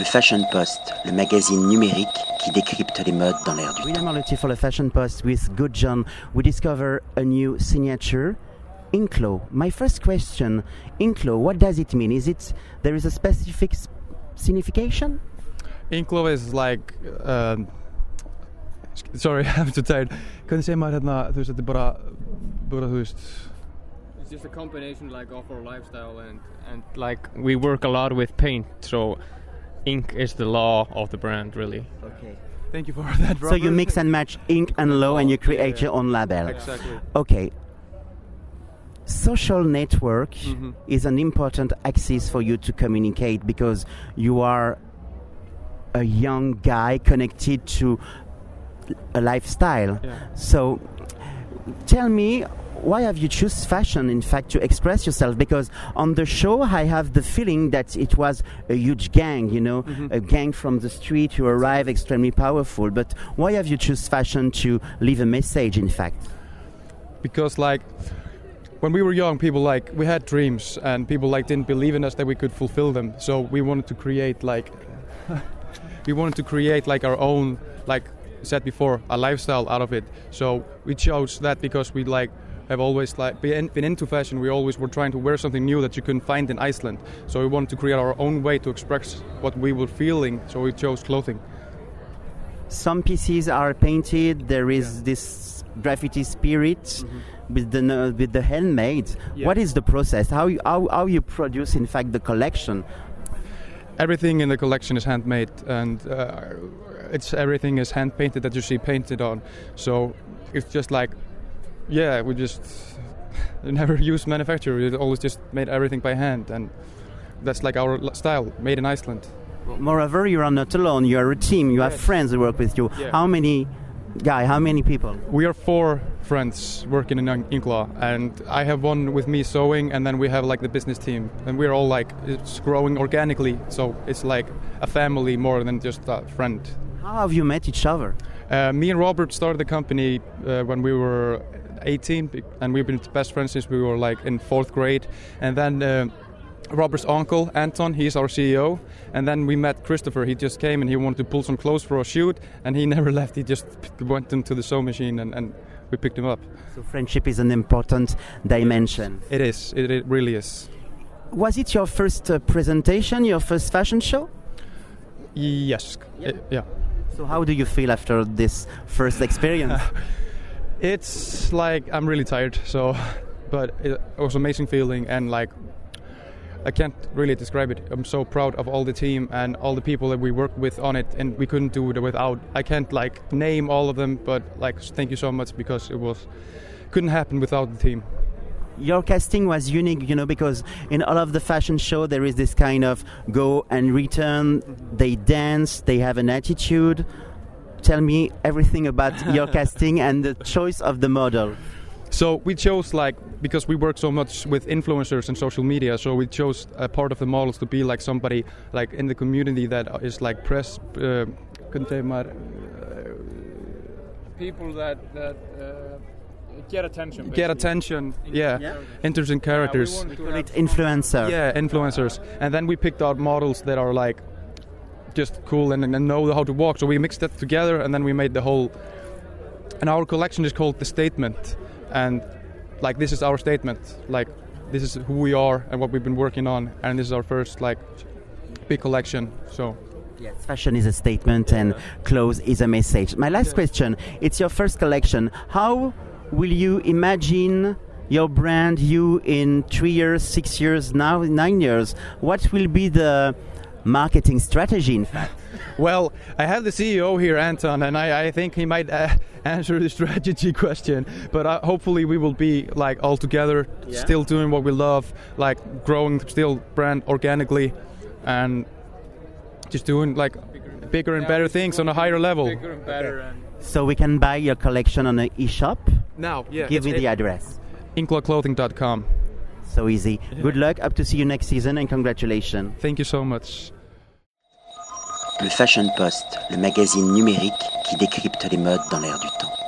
Le Fashion Post, le magazine numérique qui décrypte les modes dans l'air du William temps. Arlotti for the Fashion Post with Good John. We discover a new signature, Inklaw. My first question, Inklaw, what does it mean? Is it there is a specific signification? Inklaw is like um, Sorry, I'm too tired Hvernig segir maður hérna, þú veist, þetta er bara bara, þú veist It's just a combination like of our lifestyle and and like we work a lot with paint, so ink is the law of the brand, really. Okay. Thank you for that, So you mix and match ink and low and you create Yeah. your own label. Exactly. Okay. Social network Mhm. is an important axis for you to communicate because you are a young guy connected to a lifestyle. Yeah. So tell me why have you choose fashion in fact to express yourself? Because on the show I have the feeling that it was a huge gang you know Mhm. a gang from the street who arrive extremely powerful. But why have you choose fashion to leave a message in fact? Because like when we were young people like we had dreams and people like didn't believe in us that we could fulfill them. So we wanted to create like we wanted to create like our own like said before a lifestyle out of it. So we chose that because we like have always like been, been into fashion we always were trying to wear something new that you couldn't find in iceland. So we wanted to create our own way to express what we were feeling so we chose clothing. Some pieces are painted. There is this graffiti spirit with the no- with the handmade Mm-hmm. Yeah. what is the process? How you, how, how you produce in fact the collection? Everything in the collection is handmade and uh, it's everything is hand painted that you see painted on. So it's just like yeah we just never use manufacturer. We always just made everything by hand and that's like our style made in iceland. Moreover you are not alone. You are a team. You have Yes. friends who work with you. Yeah. how many guy how many people? We are four friends working in In- Inklaw and i have one with me sewing and then we have like the business team. And we're all like it's growing organically so it's like a family more than just a friend. How have you met each other Uh, me and Robert started the company uh, when we were 18, and we've been best friends since we were like in fourth grade. And then uh, Robert's uncle Anton, he's our CEO. And then we met Christopher. He just came and he wanted to pull some clothes for a shoot, and he never left. He just went into the sewing machine, and, and we picked him up. so friendship is an important dimension It is. It, it really is. was it your first uh, presentation your first fashion show Yes. I- yeah. So how do you feel after this first experience It's like I'm really tired, so but it was amazing feeling and like I can't really describe it. I'm so proud of all the team and all the people that we worked with on it and we couldn't do it without I can't like name all of them but like thank you so much because it was couldn't happen without the team. Your casting was unique, you know, because in all of the fashion show there is this kind of go and return. They dance, they have an attitude. Tell me everything about your casting and the choice of the model. So we chose like because we work so much with influencers and social media, so we chose a part of the models to be like somebody like in the community that is like press. Uh, couldn't say maar, People that that uh, get attention. get attention. Yeah, Yeah. interesting characters. We influencer. Yeah, influencers. And then we picked out models that are like just cool and, and know how to walk. So we mixed that together and then we made the whole. And our collection is called The Statement. And like this is our statement. Like this is who we are and what we've been working on. And this is our first like big collection. So Yes, fashion is a statement and clothes is a message. My last question, it's your first collection. How will you imagine your brand you in 3 years, 6 years, now 9 years? What will be the marketing strategy in fact? Well, I have the CEO here, Anton, and I, I think he might uh, answer the strategy question. But uh, hopefully, we will be like all together, Yeah. still doing what we love, like growing still brand organically, and just doing like bigger and better things on a higher level. Bigger and better and So we can buy your collection on an e-shop. Now, yeah, Give me the address. inklawclothing.com. So easy. Good luck. Up to see you next season and congratulations. Thank you so much. Le Fashion Post, le magazine numérique qui décrypte les modes dans l'air du temps.